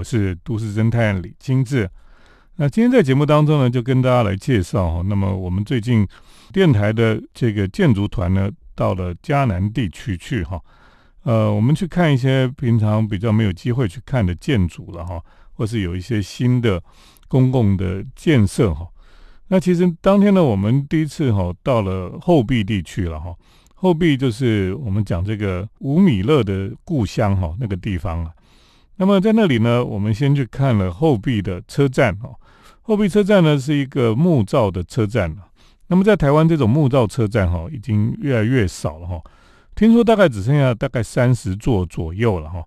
我是都市侦探李金志。那今天在节目当中呢，就跟大家来介绍哈。那么我们最近电台的这个建筑团呢，到了迦南地区去哈。呃，我们去看一些平常比较没有机会去看的建筑了哈，或是有一些新的公共的建设哈。那其实当天呢，我们第一次哈到了后壁地区了哈。后壁就是我们讲这个吴米勒的故乡哈，那个地方啊。那么在那里呢，我们先去看了后壁的车站哈。后壁车站呢是一个木造的车站。那么在台湾这种木造车站哈，已经越来越少了哈。听说大概只剩下大概三十座左右了哈。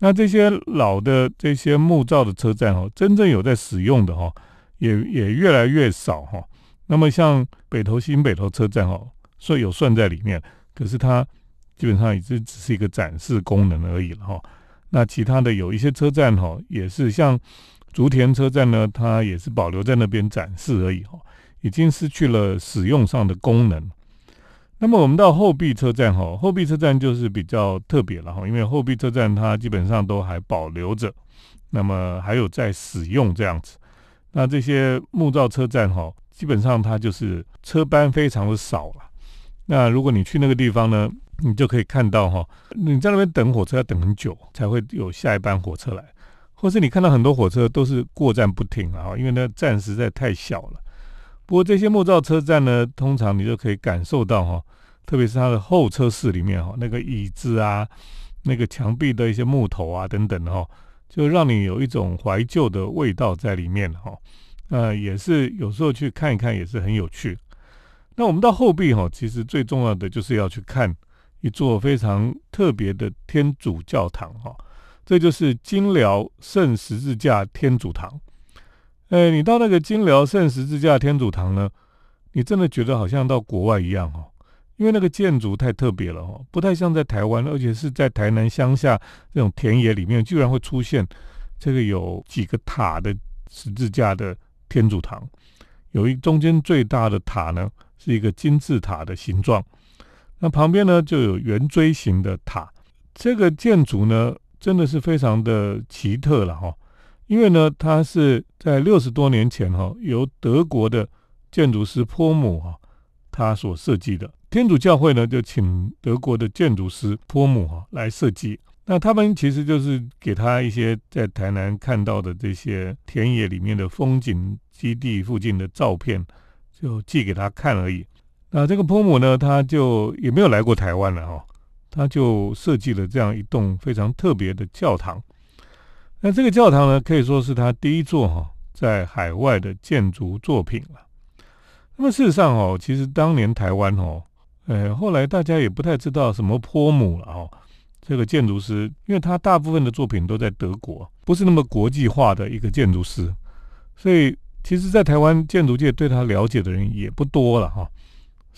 那这些老的这些木造的车站哈，真正有在使用的哈，也也越来越少哈。那么像北投新北投车站哈。算有算在里面，可是它基本上已经只是一个展示功能而已了哈。那其他的有一些车站哈，也是像竹田车站呢，它也是保留在那边展示而已哈，已经失去了使用上的功能。那么我们到后壁车站哈，后壁车站就是比较特别了哈，因为后壁车站它基本上都还保留着，那么还有在使用这样子。那这些木造车站哈，基本上它就是车班非常的少了。那如果你去那个地方呢，你就可以看到哈，你在那边等火车要等很久才会有下一班火车来，或是你看到很多火车都是过站不停啊，因为那站实在太小了。不过这些木造车站呢，通常你就可以感受到哈，特别是它的候车室里面哈，那个椅子啊，那个墙壁的一些木头啊等等的哈，就让你有一种怀旧的味道在里面哈。呃，也是有时候去看一看也是很有趣。那我们到后壁哈，其实最重要的就是要去看一座非常特别的天主教堂哈，这就是金辽圣十字架天主堂。哎，你到那个金辽圣十字架天主堂呢，你真的觉得好像到国外一样哈，因为那个建筑太特别了哈，不太像在台湾，而且是在台南乡下这种田野里面，居然会出现这个有几个塔的十字架的天主堂，有一中间最大的塔呢。是一个金字塔的形状，那旁边呢就有圆锥形的塔。这个建筑呢真的是非常的奇特了哈，因为呢它是在六十多年前哈由德国的建筑师坡姆哈他所设计的。天主教会呢就请德国的建筑师坡姆哈来设计。那他们其实就是给他一些在台南看到的这些田野里面的风景基地附近的照片。就寄给他看而已。那这个坡姆呢，他就也没有来过台湾了哈，他就设计了这样一栋非常特别的教堂。那这个教堂呢，可以说是他第一座哈在海外的建筑作品了。那么事实上哦，其实当年台湾哦，呃，后来大家也不太知道什么坡姆了哦，这个建筑师，因为他大部分的作品都在德国，不是那么国际化的一个建筑师，所以。其实，在台湾建筑界对他了解的人也不多了哈，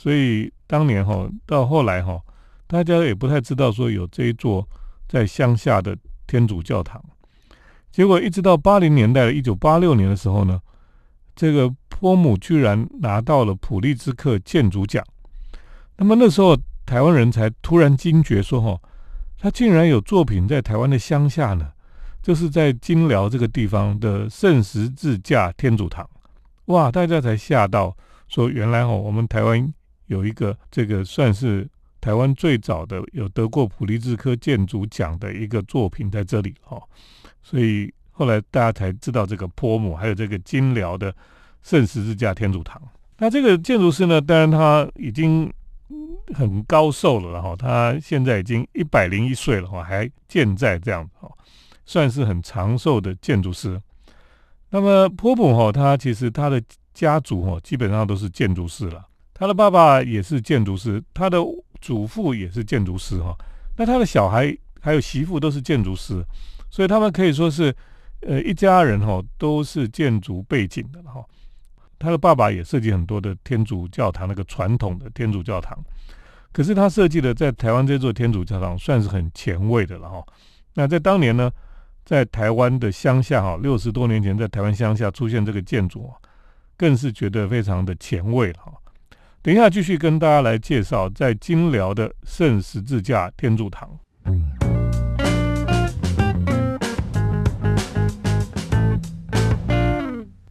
所以当年哈到后来哈，大家也不太知道说有这一座在乡下的天主教堂。结果一直到八零年代的一九八六年的时候呢，这个坡姆居然拿到了普利兹克建筑奖。那么那时候台湾人才突然惊觉说哈，他竟然有作品在台湾的乡下呢。就是在金辽这个地方的圣十字架天主堂，哇！大家才吓到，说原来哦，我们台湾有一个这个算是台湾最早的有得过普利兹科建筑奖的一个作品在这里哈。所以后来大家才知道这个坡姆，还有这个金辽的圣十字架天主堂。那这个建筑师呢，当然他已经很高寿了然后，他现在已经一百零一岁了哈，还健在这样子哈。算是很长寿的建筑师。那么坡姆哈，他其实他的家族哈，基本上都是建筑师了。他的爸爸也是建筑师，他的祖父也是建筑师哈。那他的小孩还有媳妇都是建筑师，所以他们可以说是呃一家人哈，都是建筑背景的哈。他的爸爸也设计很多的天主教堂，那个传统的天主教堂。可是他设计的在台湾这座天主教堂算是很前卫的了哈。那在当年呢？在台湾的乡下，哈，六十多年前在台湾乡下出现这个建筑啊，更是觉得非常的前卫了哈。等一下继续跟大家来介绍在金辽的圣十字架天主堂。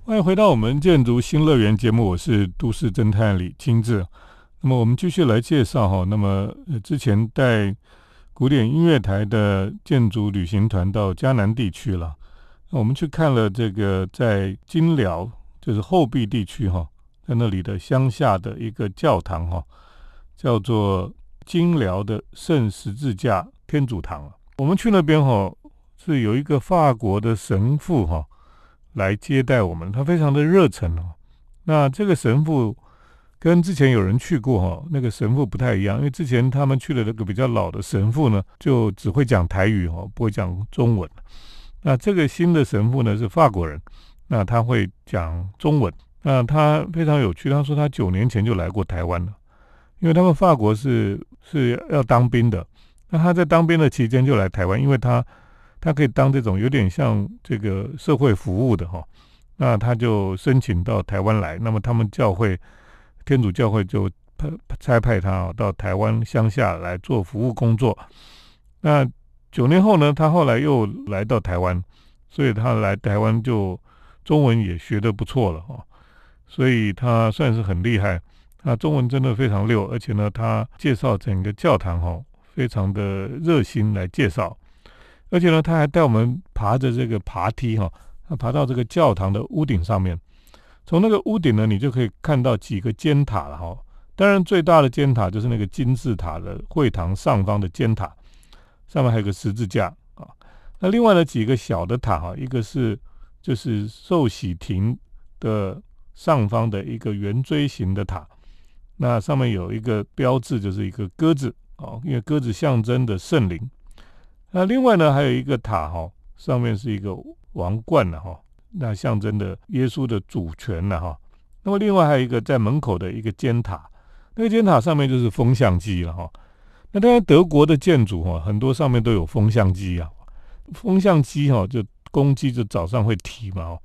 欢迎回到我们建筑新乐园节目，我是都市侦探李清志。那么我们继续来介绍哈，那么之前带古典音乐台的建筑旅行团到迦南地区了。那我们去看了这个在金辽，就是后壁地区哈，在那里的乡下的一个教堂哈，叫做金辽的圣十字架天主堂。我们去那边哈，是有一个法国的神父哈来接待我们，他非常的热忱哦。那这个神父。跟之前有人去过哈，那个神父不太一样，因为之前他们去的那个比较老的神父呢，就只会讲台语哈，不会讲中文。那这个新的神父呢是法国人，那他会讲中文。那他非常有趣，他说他九年前就来过台湾了，因为他们法国是是要当兵的，那他在当兵的期间就来台湾，因为他他可以当这种有点像这个社会服务的哈，那他就申请到台湾来，那么他们教会。天主教会就派差派他到台湾乡下来做服务工作。那九年后呢，他后来又来到台湾，所以他来台湾就中文也学得不错了哈。所以他算是很厉害，他中文真的非常溜，而且呢，他介绍整个教堂哈，非常的热心来介绍，而且呢，他还带我们爬着这个爬梯哈，他爬到这个教堂的屋顶上面。从那个屋顶呢，你就可以看到几个尖塔了哈。当然，最大的尖塔就是那个金字塔的会堂上方的尖塔，上面还有个十字架啊。那另外的几个小的塔哈，一个是就是寿喜亭的上方的一个圆锥形的塔，那上面有一个标志，就是一个鸽子啊，因为鸽子象征的圣灵。那另外呢，还有一个塔哈，上面是一个王冠了哈。那象征的耶稣的主权了哈。那么另外还有一个在门口的一个尖塔，那个尖塔上面就是风向机了哈。那当然德国的建筑哈，很多上面都有风向机啊。风向机哈，就公鸡就早上会啼嘛，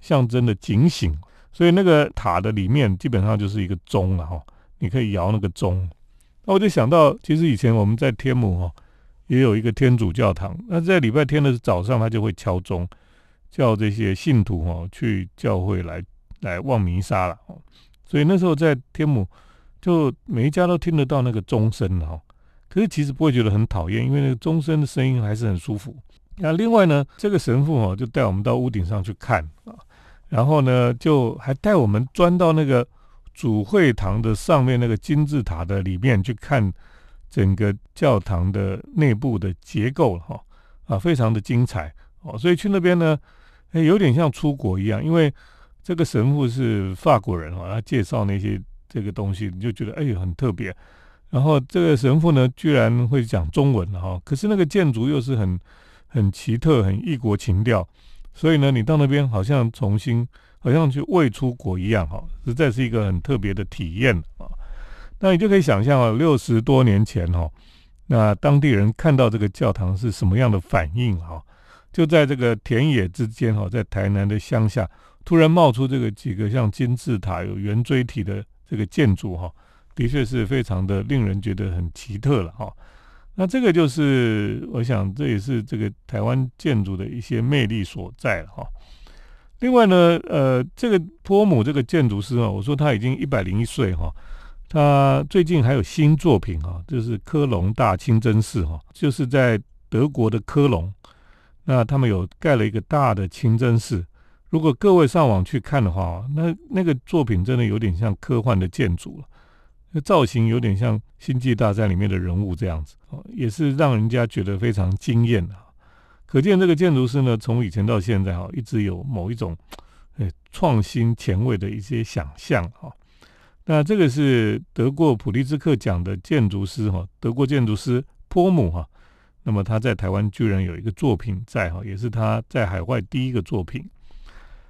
象征的警醒。所以那个塔的里面基本上就是一个钟了哈，你可以摇那个钟。那我就想到，其实以前我们在天母哈，也有一个天主教堂。那在礼拜天的早上，他就会敲钟。叫这些信徒哈去教会来来望弥撒了，所以那时候在天母，就每一家都听得到那个钟声哈。可是其实不会觉得很讨厌，因为那个钟声的声音还是很舒服。那另外呢，这个神父哈就带我们到屋顶上去看啊，然后呢就还带我们钻到那个主会堂的上面那个金字塔的里面去看整个教堂的内部的结构哈啊，非常的精彩哦。所以去那边呢。哎，有点像出国一样，因为这个神父是法国人哈，他介绍那些这个东西，你就觉得哎很特别。然后这个神父呢，居然会讲中文哈，可是那个建筑又是很很奇特、很异国情调，所以呢，你到那边好像重新，好像去未出国一样哈，实在是一个很特别的体验啊。那你就可以想象啊，六十多年前哈，那当地人看到这个教堂是什么样的反应哈？就在这个田野之间哈，在台南的乡下，突然冒出这个几个像金字塔、有圆锥体的这个建筑哈，的确是非常的令人觉得很奇特了哈。那这个就是我想，这也是这个台湾建筑的一些魅力所在了哈。另外呢，呃，这个托姆这个建筑师啊，我说他已经一百零一岁哈，他最近还有新作品哈，就是科隆大清真寺哈，就是在德国的科隆。那他们有盖了一个大的清真寺，如果各位上网去看的话，那那个作品真的有点像科幻的建筑了，那造型有点像《星际大战》里面的人物这样子，哦，也是让人家觉得非常惊艳的。可见这个建筑师呢，从以前到现在哈，一直有某一种诶创新前卫的一些想象哈。那这个是得过普利兹克奖的建筑师哈，德国建筑师坡姆哈。那么他在台湾居然有一个作品在哈，也是他在海外第一个作品。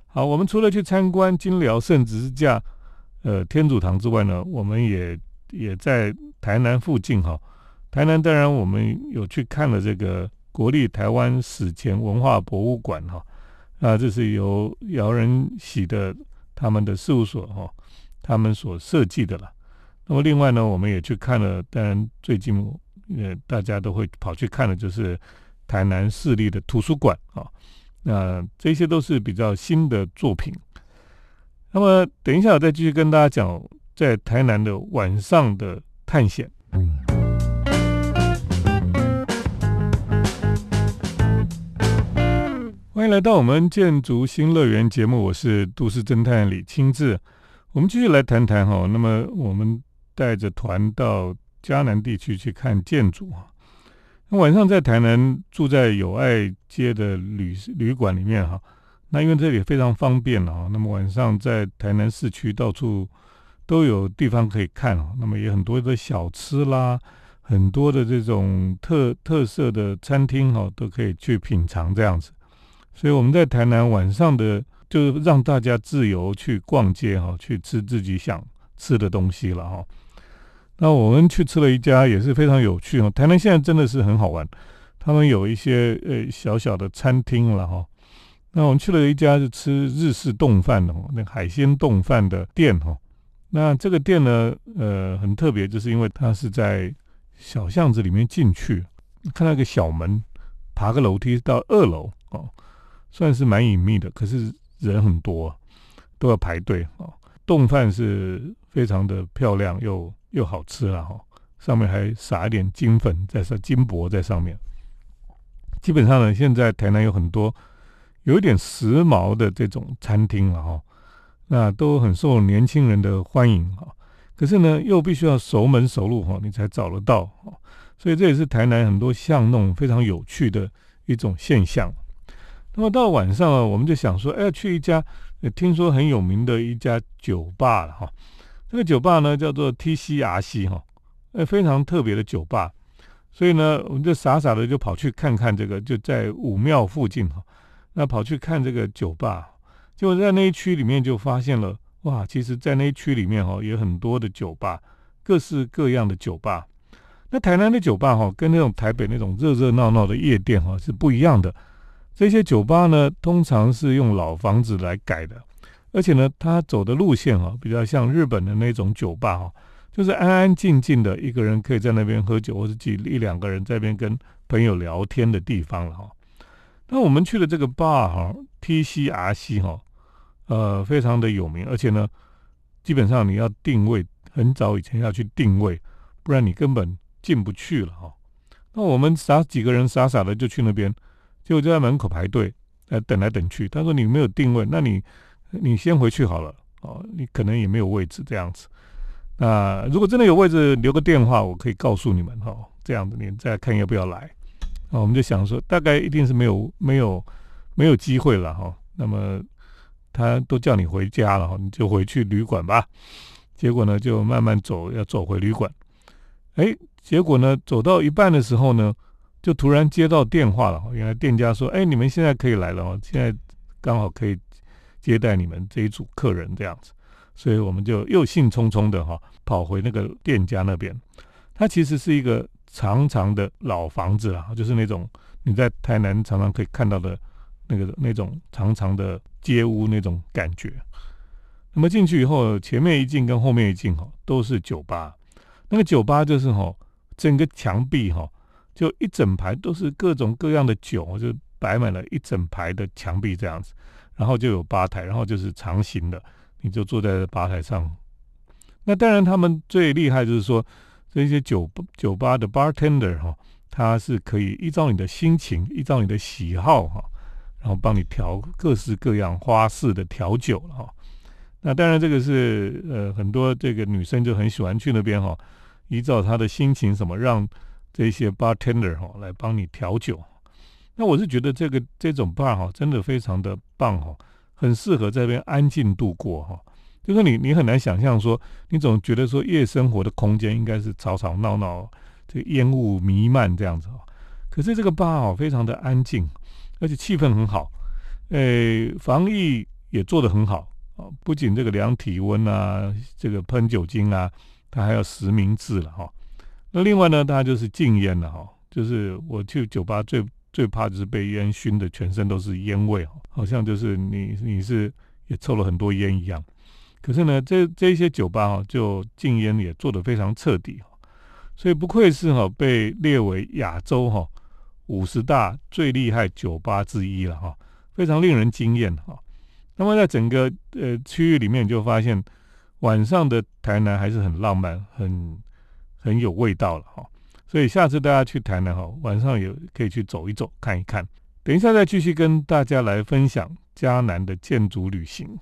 好，我们除了去参观金辽圣十字架呃天主堂之外呢，我们也也在台南附近哈。台南当然我们有去看了这个国立台湾史前文化博物馆哈，啊，这是由姚仁喜的他们的事务所哈，他们所设计的了。那么另外呢，我们也去看了，当然最近。呃，大家都会跑去看的，就是台南市立的图书馆啊。那这些都是比较新的作品。那么等一下我再继续跟大家讲在台南的晚上的探险。欢迎来到我们建筑新乐园节目，我是都市侦探李清志。我们继续来谈谈哈，那么我们带着团到嘉南地区去看建筑啊。那晚上在台南住在友爱街的旅旅馆里面哈，那因为这里非常方便啊，那么晚上在台南市区到处都有地方可以看啊，那么也很多的小吃啦，很多的这种特特色的餐厅哈，都可以去品尝这样子。所以我们在台南晚上的就让大家自由去逛街哈，去吃自己想吃的东西了哈。那我们去吃了一家也是非常有趣哦。台南现在真的是很好玩，他们有一些呃小小的餐厅了哈。那我们去了一家是吃日式冻饭的，那海鲜冻饭的店哈。那这个店呢，呃，很特别，就是因为它是在小巷子里面进去，看到一个小门，爬个楼梯到二楼哦。算是蛮隐秘的，可是人很多，都要排队哦。冻饭是非常的漂亮，又又好吃了哈。上面还撒一点金粉在上，金箔在上面。基本上呢，现在台南有很多有一点时髦的这种餐厅了哈，那都很受年轻人的欢迎哈。可是呢，又必须要熟门熟路哈，你才找得到哈。所以这也是台南很多巷弄非常有趣的一种现象。那么到晚上啊，我们就想说，哎，去一家听说很有名的一家酒吧了哈。这个酒吧呢叫做 TCRC 哈，呃，非常特别的酒吧。所以呢，我们就傻傻的就跑去看看这个，就在武庙附近哈。那跑去看这个酒吧，结果在那一区里面就发现了，哇，其实，在那一区里面哈，有很多的酒吧，各式各样的酒吧。那台南的酒吧哈，跟那种台北那种热热闹闹的夜店哈是不一样的。这些酒吧呢，通常是用老房子来改的，而且呢，它走的路线哈，比较像日本的那种酒吧哈，就是安安静静的，一个人可以在那边喝酒，或者几一两个人在那边跟朋友聊天的地方了哈。那我们去的这个 bar 哈，TCRC 哈，呃，非常的有名，而且呢，基本上你要定位，很早以前要去定位，不然你根本进不去了哈。那我们傻几个人傻傻的就去那边。结果就在门口排队，呃，等来等去。他说你没有定位，那你你先回去好了哦，你可能也没有位置这样子。那如果真的有位置，留个电话，我可以告诉你们哈。这样子你再看要不要来。那我们就想说，大概一定是没有没有没有机会了哈。那么他都叫你回家了哈，你就回去旅馆吧。结果呢，就慢慢走，要走回旅馆。哎，结果呢，走到一半的时候呢。就突然接到电话了，原来店家说：“哎，你们现在可以来了哦，现在刚好可以接待你们这一组客人这样子。”所以我们就又兴冲冲的哈跑回那个店家那边。他其实是一个长长的老房子啊，就是那种你在台南常常可以看到的那个那种长长的街屋那种感觉。那么进去以后，前面一进跟后面一进哈都是酒吧，那个酒吧就是哈整个墙壁哈。就一整排都是各种各样的酒，就摆满了一整排的墙壁这样子，然后就有吧台，然后就是长形的，你就坐在吧台上。那当然，他们最厉害就是说，这些酒酒吧的 bartender 哈，他是可以依照你的心情，依照你的喜好哈，然后帮你调各式各样花式的调酒了哈。那当然，这个是呃很多这个女生就很喜欢去那边哈，依照她的心情什么让。这些 bartender 哈来帮你调酒，那我是觉得这个这种 bar 哈真的非常的棒哈，很适合在这边安静度过哈。就是你你很难想象说，你总觉得说夜生活的空间应该是吵吵闹闹，这烟雾弥漫这样子哦。可是这个 bar 哈非常的安静，而且气氛很好，诶，防疫也做得很好啊。不仅这个量体温啊，这个喷酒精啊，它还要实名制了哈。那另外呢，它就是禁烟了哈，就是我去酒吧最最怕就是被烟熏的，全身都是烟味哈，好像就是你你是也抽了很多烟一样。可是呢，这这些酒吧哈，就禁烟也做得非常彻底，所以不愧是哈被列为亚洲哈五十大最厉害酒吧之一了哈，非常令人惊艳哈。那么在整个呃区域里面，就发现晚上的台南还是很浪漫、很很有味道了哈。所以下次大家去台南哈，晚上也可以去走一走、看一看。等一下再继续跟大家来分享嘉南的建筑旅行。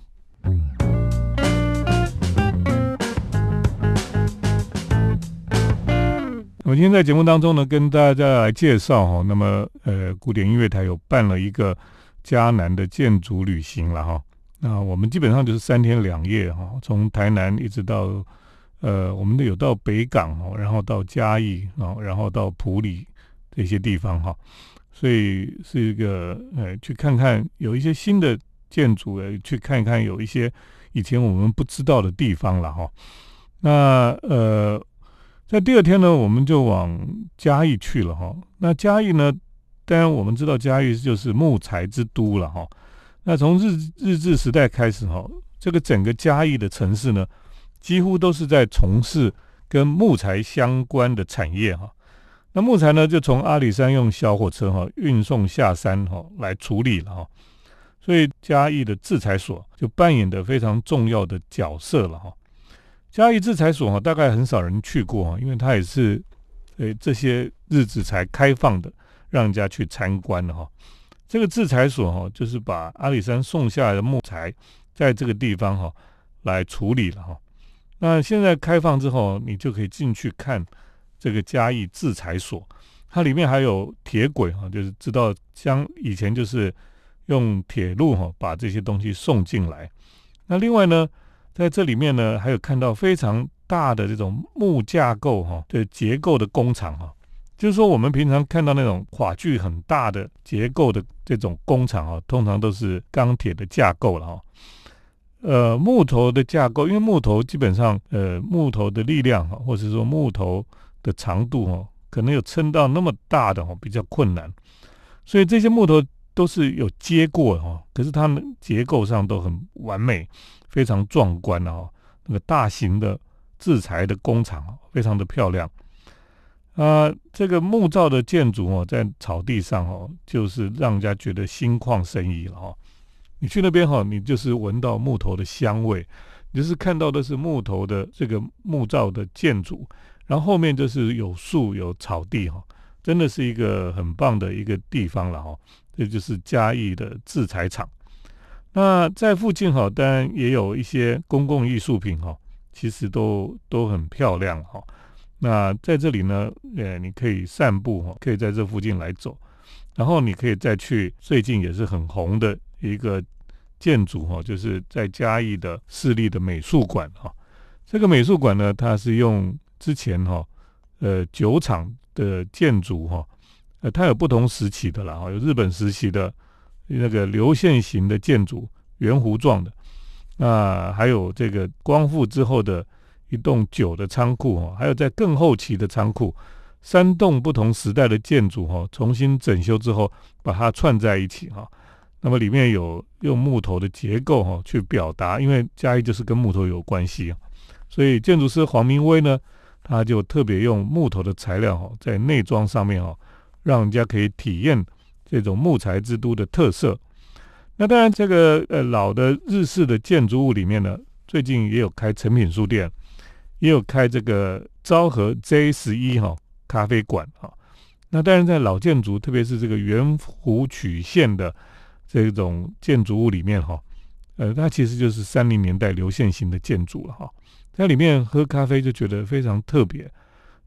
我今天在节目当中呢，跟大家来介绍哈，那么呃，古典音乐台有办了一个嘉南的建筑旅行了哈。那我们基本上就是三天两夜哈，从台南一直到呃，我们都有到北港哦，然后到嘉义啊，然后到埔里这些地方哈。所以是一个呃，去看看有一些新的建筑，呃，去看看有一些以前我们不知道的地方了哈。那呃。在第二天呢，我们就往嘉义去了哈。那嘉义呢，当然我们知道嘉义就是木材之都了哈。那从日日治时代开始哈，这个整个嘉义的城市呢，几乎都是在从事跟木材相关的产业哈。那木材呢，就从阿里山用小火车哈运送下山哈来处理了哈。所以嘉义的制裁所就扮演的非常重要的角色了哈。嘉义制裁所哈，大概很少人去过哈，因为它也是，呃，这些日子才开放的，让人家去参观的哈。这个制裁所哈，就是把阿里山送下来的木材，在这个地方哈来处理了哈。那现在开放之后，你就可以进去看这个嘉义制裁所，它里面还有铁轨哈，就是知道将以前就是用铁路哈把这些东西送进来。那另外呢？在这里面呢，还有看到非常大的这种木架构哈的结构的工厂哈，就是说我们平常看到那种跨距很大的结构的这种工厂哈，通常都是钢铁的架构了哈。呃，木头的架构，因为木头基本上呃木头的力量哈，或者说木头的长度哈，可能有撑到那么大的哈，比较困难，所以这些木头都是有接过哈，可是它们结构上都很完美。非常壮观哦，那个大型的制裁的工厂非常的漂亮啊。这个木造的建筑哦，在草地上哦，就是让人家觉得心旷神怡了哈。你去那边哈，你就是闻到木头的香味，你就是看到的是木头的这个木造的建筑，然后后面就是有树有草地哈，真的是一个很棒的一个地方了哈。这就是嘉义的制裁厂。那在附近哈，当然也有一些公共艺术品哈，其实都都很漂亮哈。那在这里呢，呃，你可以散步哈，可以在这附近来走，然后你可以再去最近也是很红的一个建筑哈，就是在嘉义的市立的美术馆哈。这个美术馆呢，它是用之前哈，呃，酒厂的建筑哈，呃，它有不同时期的啦哈，有日本时期的。那个流线型的建筑，圆弧状的，那还有这个光复之后的一栋酒的仓库哈，还有在更后期的仓库，三栋不同时代的建筑哈，重新整修之后把它串在一起哈。那么里面有用木头的结构哈去表达，因为嘉义就是跟木头有关系，所以建筑师黄明威呢，他就特别用木头的材料哈，在内装上面哈，让人家可以体验。这种木材之都的特色，那当然，这个呃老的日式的建筑物里面呢，最近也有开成品书店，也有开这个昭和 J 十一哈咖啡馆哈。那当然，在老建筑，特别是这个圆弧曲线的这种建筑物里面哈，呃，它其实就是三零年代流线型的建筑了哈。在里面喝咖啡就觉得非常特别。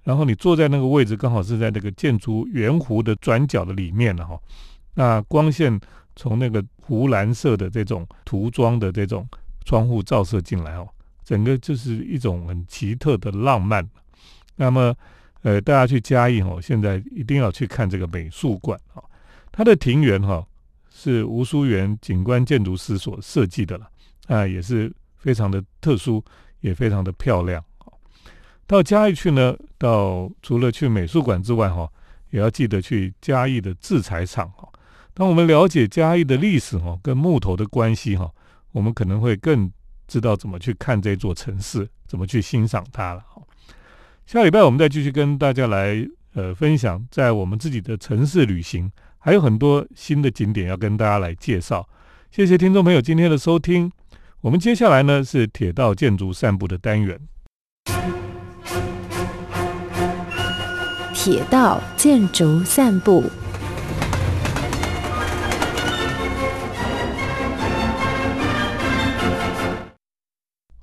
然后你坐在那个位置，刚好是在那个建筑圆弧的转角的里面了哈。那光线从那个湖蓝色的这种涂装的这种窗户照射进来哦，整个就是一种很奇特的浪漫。那么，呃，大家去嘉义哦，现在一定要去看这个美术馆哈。它的庭园哈是吴淑园景观建筑师所设计的了，啊，也是非常的特殊，也非常的漂亮。到嘉义去呢，到除了去美术馆之外，哈，也要记得去嘉义的制材厂，哈。当我们了解嘉义的历史，哈，跟木头的关系，哈，我们可能会更知道怎么去看这座城市，怎么去欣赏它了，哈。下礼拜我们再继续跟大家来，呃，分享在我们自己的城市旅行，还有很多新的景点要跟大家来介绍。谢谢听众朋友今天的收听。我们接下来呢是铁道建筑散步的单元。铁道建筑散步。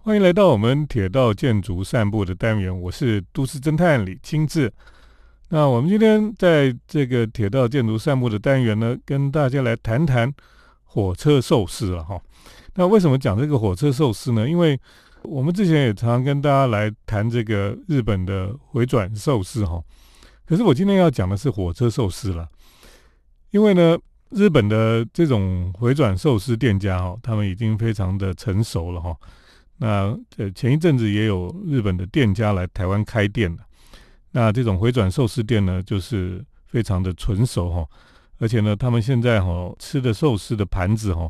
欢迎来到我们铁道建筑散步的单元，我是都市侦探李清志。那我们今天在这个铁道建筑散步的单元呢，跟大家来谈谈火车寿司了哈。那为什么讲这个火车寿司呢？因为我们之前也常常跟大家来谈这个日本的回转寿司哈。可是我今天要讲的是火车寿司了，因为呢，日本的这种回转寿司店家哈，他们已经非常的成熟了哈。那呃，前一阵子也有日本的店家来台湾开店了。那这种回转寿司店呢，就是非常的纯熟哈，而且呢，他们现在哈吃的寿司的盘子哈，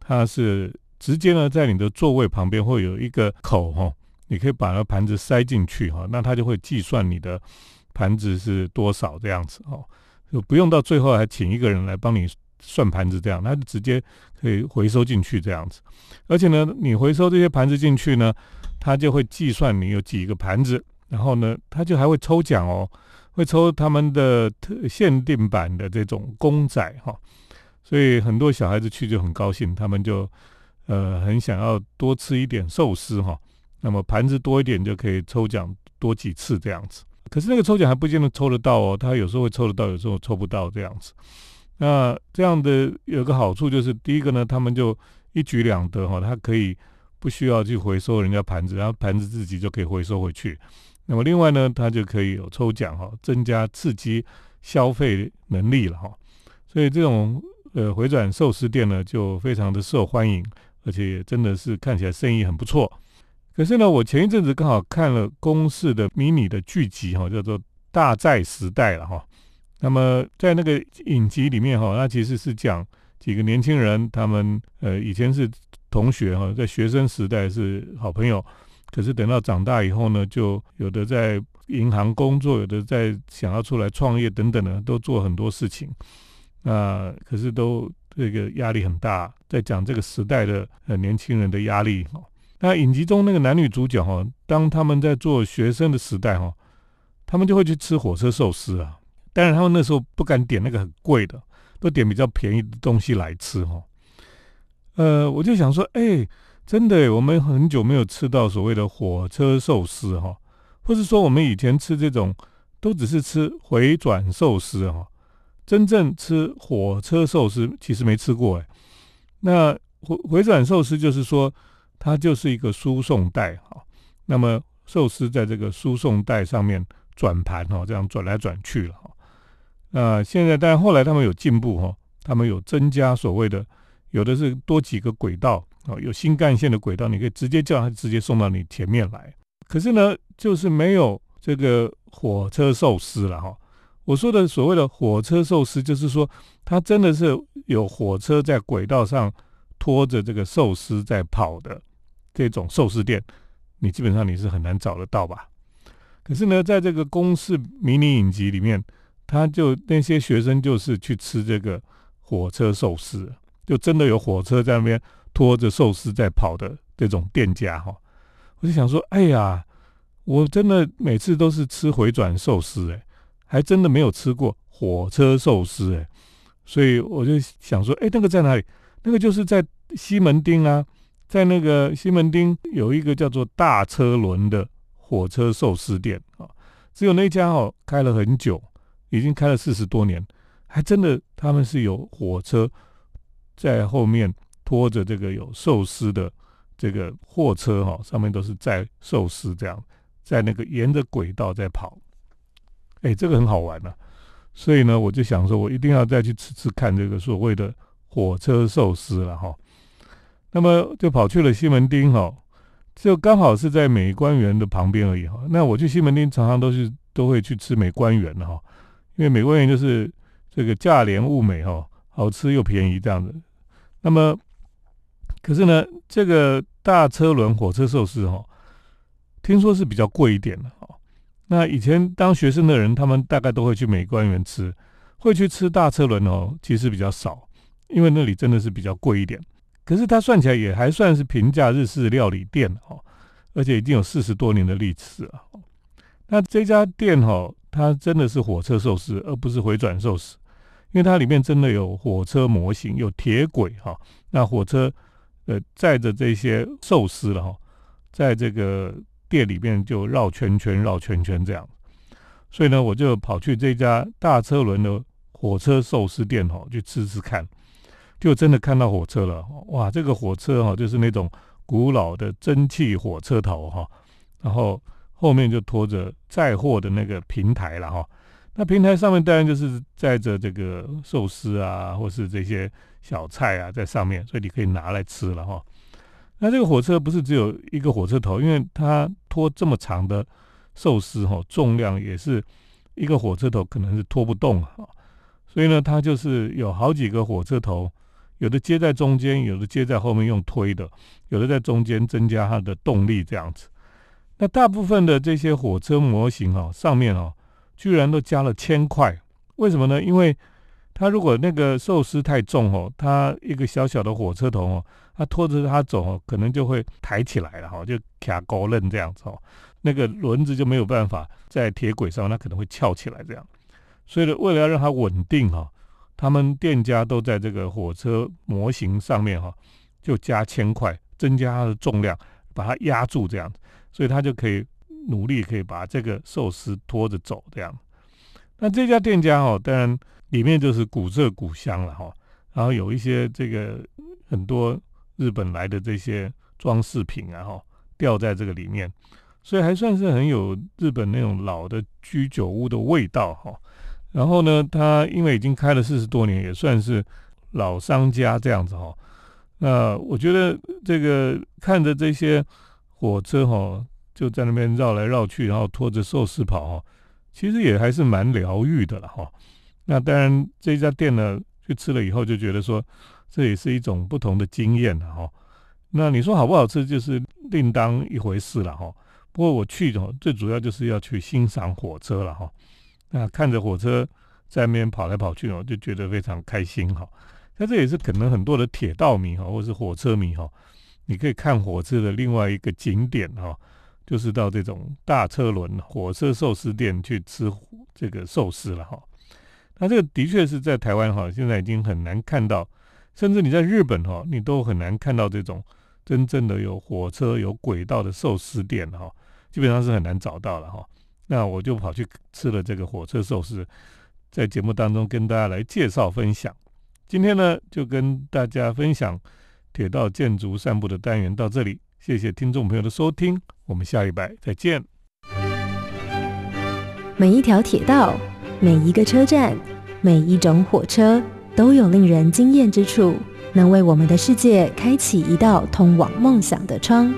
它是直接呢在你的座位旁边会有一个口哈，你可以把那盘子塞进去哈，那它就会计算你的盘子是多少这样子哦，就不用到最后还请一个人来帮你。算盘子这样，他就直接可以回收进去这样子，而且呢，你回收这些盘子进去呢，他就会计算你有几个盘子，然后呢，他就还会抽奖哦，会抽他们的特限定版的这种公仔哈，所以很多小孩子去就很高兴，他们就呃很想要多吃一点寿司哈，那么盘子多一点就可以抽奖多几次这样子，可是那个抽奖还不见得抽得到哦，他有时候会抽得到，有时候抽不到这样子。那这样的有个好处就是，第一个呢，他们就一举两得哈，他可以不需要去回收人家盘子，然后盘子自己就可以回收回去。那么另外呢，他就可以有抽奖哈，增加刺激消费能力了哈。所以这种呃回转寿司店呢，就非常的受欢迎，而且也真的是看起来生意很不错。可是呢，我前一阵子刚好看了公式的迷你的剧集哈，叫做《大寨时代》了哈。那么在那个影集里面哈，那其实是讲几个年轻人，他们呃以前是同学哈，在学生时代是好朋友，可是等到长大以后呢，就有的在银行工作，有的在想要出来创业等等的，都做很多事情。那可是都这个压力很大，在讲这个时代的呃年轻人的压力哈。那影集中那个男女主角哈，当他们在做学生的时代哈，他们就会去吃火车寿司啊。当然，他们那时候不敢点那个很贵的，都点比较便宜的东西来吃哈。呃，我就想说，哎，真的，我们很久没有吃到所谓的火车寿司哈，或是说我们以前吃这种都只是吃回转寿司哈，真正吃火车寿司其实没吃过哎。那回回转寿司就是说，它就是一个输送带哈，那么寿司在这个输送带上面转盘哈，这样转来转去了哈。那现在，但后来他们有进步哈，他们有增加所谓的，有的是多几个轨道啊，有新干线的轨道，你可以直接叫它直接送到你前面来。可是呢，就是没有这个火车寿司了哈。我说的所谓的火车寿司，就是说它真的是有火车在轨道上拖着这个寿司在跑的这种寿司店，你基本上你是很难找得到吧？可是呢，在这个公式迷你影集里面。他就那些学生就是去吃这个火车寿司，就真的有火车在那边拖着寿司在跑的这种店家哈。我就想说，哎呀，我真的每次都是吃回转寿司，哎，还真的没有吃过火车寿司，哎，所以我就想说，哎，那个在哪里？那个就是在西门町啊，在那个西门町有一个叫做大车轮的火车寿司店啊，只有那家哦开了很久。已经开了四十多年，还真的他们是有火车在后面拖着这个有寿司的这个货车哈，上面都是载寿司这样，在那个沿着轨道在跑，哎，这个很好玩呐。所以呢，我就想说，我一定要再去吃吃看这个所谓的火车寿司了哈。那么就跑去了西门町哈，就刚好是在美官园的旁边而已哈。那我去西门町常常都是都会去吃美官园的哈。因为美国人就是这个价廉物美哈，好吃又便宜这样子。那么，可是呢，这个大车轮火车寿司哈，听说是比较贵一点的哈。那以前当学生的人，他们大概都会去美官园吃，会去吃大车轮哦，其实比较少。因为那里真的是比较贵一点。可是它算起来也还算是平价日式料理店哦，而且已经有四十多年的历史了。那这家店哈，它真的是火车寿司，而不是回转寿司，因为它里面真的有火车模型，有铁轨哈。那火车呃载着这些寿司了哈，在这个店里面就绕圈圈、绕圈圈这样。所以呢，我就跑去这家大车轮的火车寿司店哈，去吃吃看。就真的看到火车了，哇！这个火车哈，就是那种古老的蒸汽火车头哈，然后后面就拖着载货的那个平台了哈。那平台上面当然就是载着这个寿司啊，或是这些小菜啊在上面，所以你可以拿来吃了哈。那这个火车不是只有一个火车头，因为它拖这么长的寿司哈，重量也是一个火车头可能是拖不动啊，所以呢，它就是有好几个火车头。有的接在中间，有的接在后面用推的，有的在中间增加它的动力这样子。那大部分的这些火车模型哦，上面哦，居然都加了铅块，为什么呢？因为它如果那个寿司太重哦，它一个小小的火车头哦，它拖着它走哦，可能就会抬起来了哈，就卡高楞这样子哦，那个轮子就没有办法在铁轨上，它可能会翘起来这样。所以呢，为了要让它稳定哈。他们店家都在这个火车模型上面哈，就加铅块，增加它的重量，把它压住这样子，所以他就可以努力可以把这个寿司拖着走这样。那这家店家哈，当然里面就是古色古香了哈，然后有一些这个很多日本来的这些装饰品啊哈，吊在这个里面，所以还算是很有日本那种老的居酒屋的味道哈。然后呢，他因为已经开了四十多年，也算是老商家这样子哈。那我觉得这个看着这些火车哈，就在那边绕来绕去，然后拖着寿司跑哈，其实也还是蛮疗愈的了哈。那当然这家店呢，去吃了以后就觉得说，这也是一种不同的经验了哈。那你说好不好吃，就是另当一回事了哈。不过我去哦，最主要就是要去欣赏火车了哈。那看着火车在那边跑来跑去哦，就觉得非常开心哈。那这也是可能很多的铁道迷哈，或是火车迷哈，你可以看火车的另外一个景点哈，就是到这种大车轮火车寿司店去吃这个寿司了哈。那这个的确是在台湾哈，现在已经很难看到，甚至你在日本哈，你都很难看到这种真正的有火车有轨道的寿司店哈，基本上是很难找到了哈。那我就跑去吃了这个火车寿司，在节目当中跟大家来介绍分享。今天呢，就跟大家分享铁道建筑散步的单元到这里，谢谢听众朋友的收听，我们下一拜再见。每一条铁道，每一个车站，每一种火车，都有令人惊艳之处，能为我们的世界开启一道通往梦想的窗。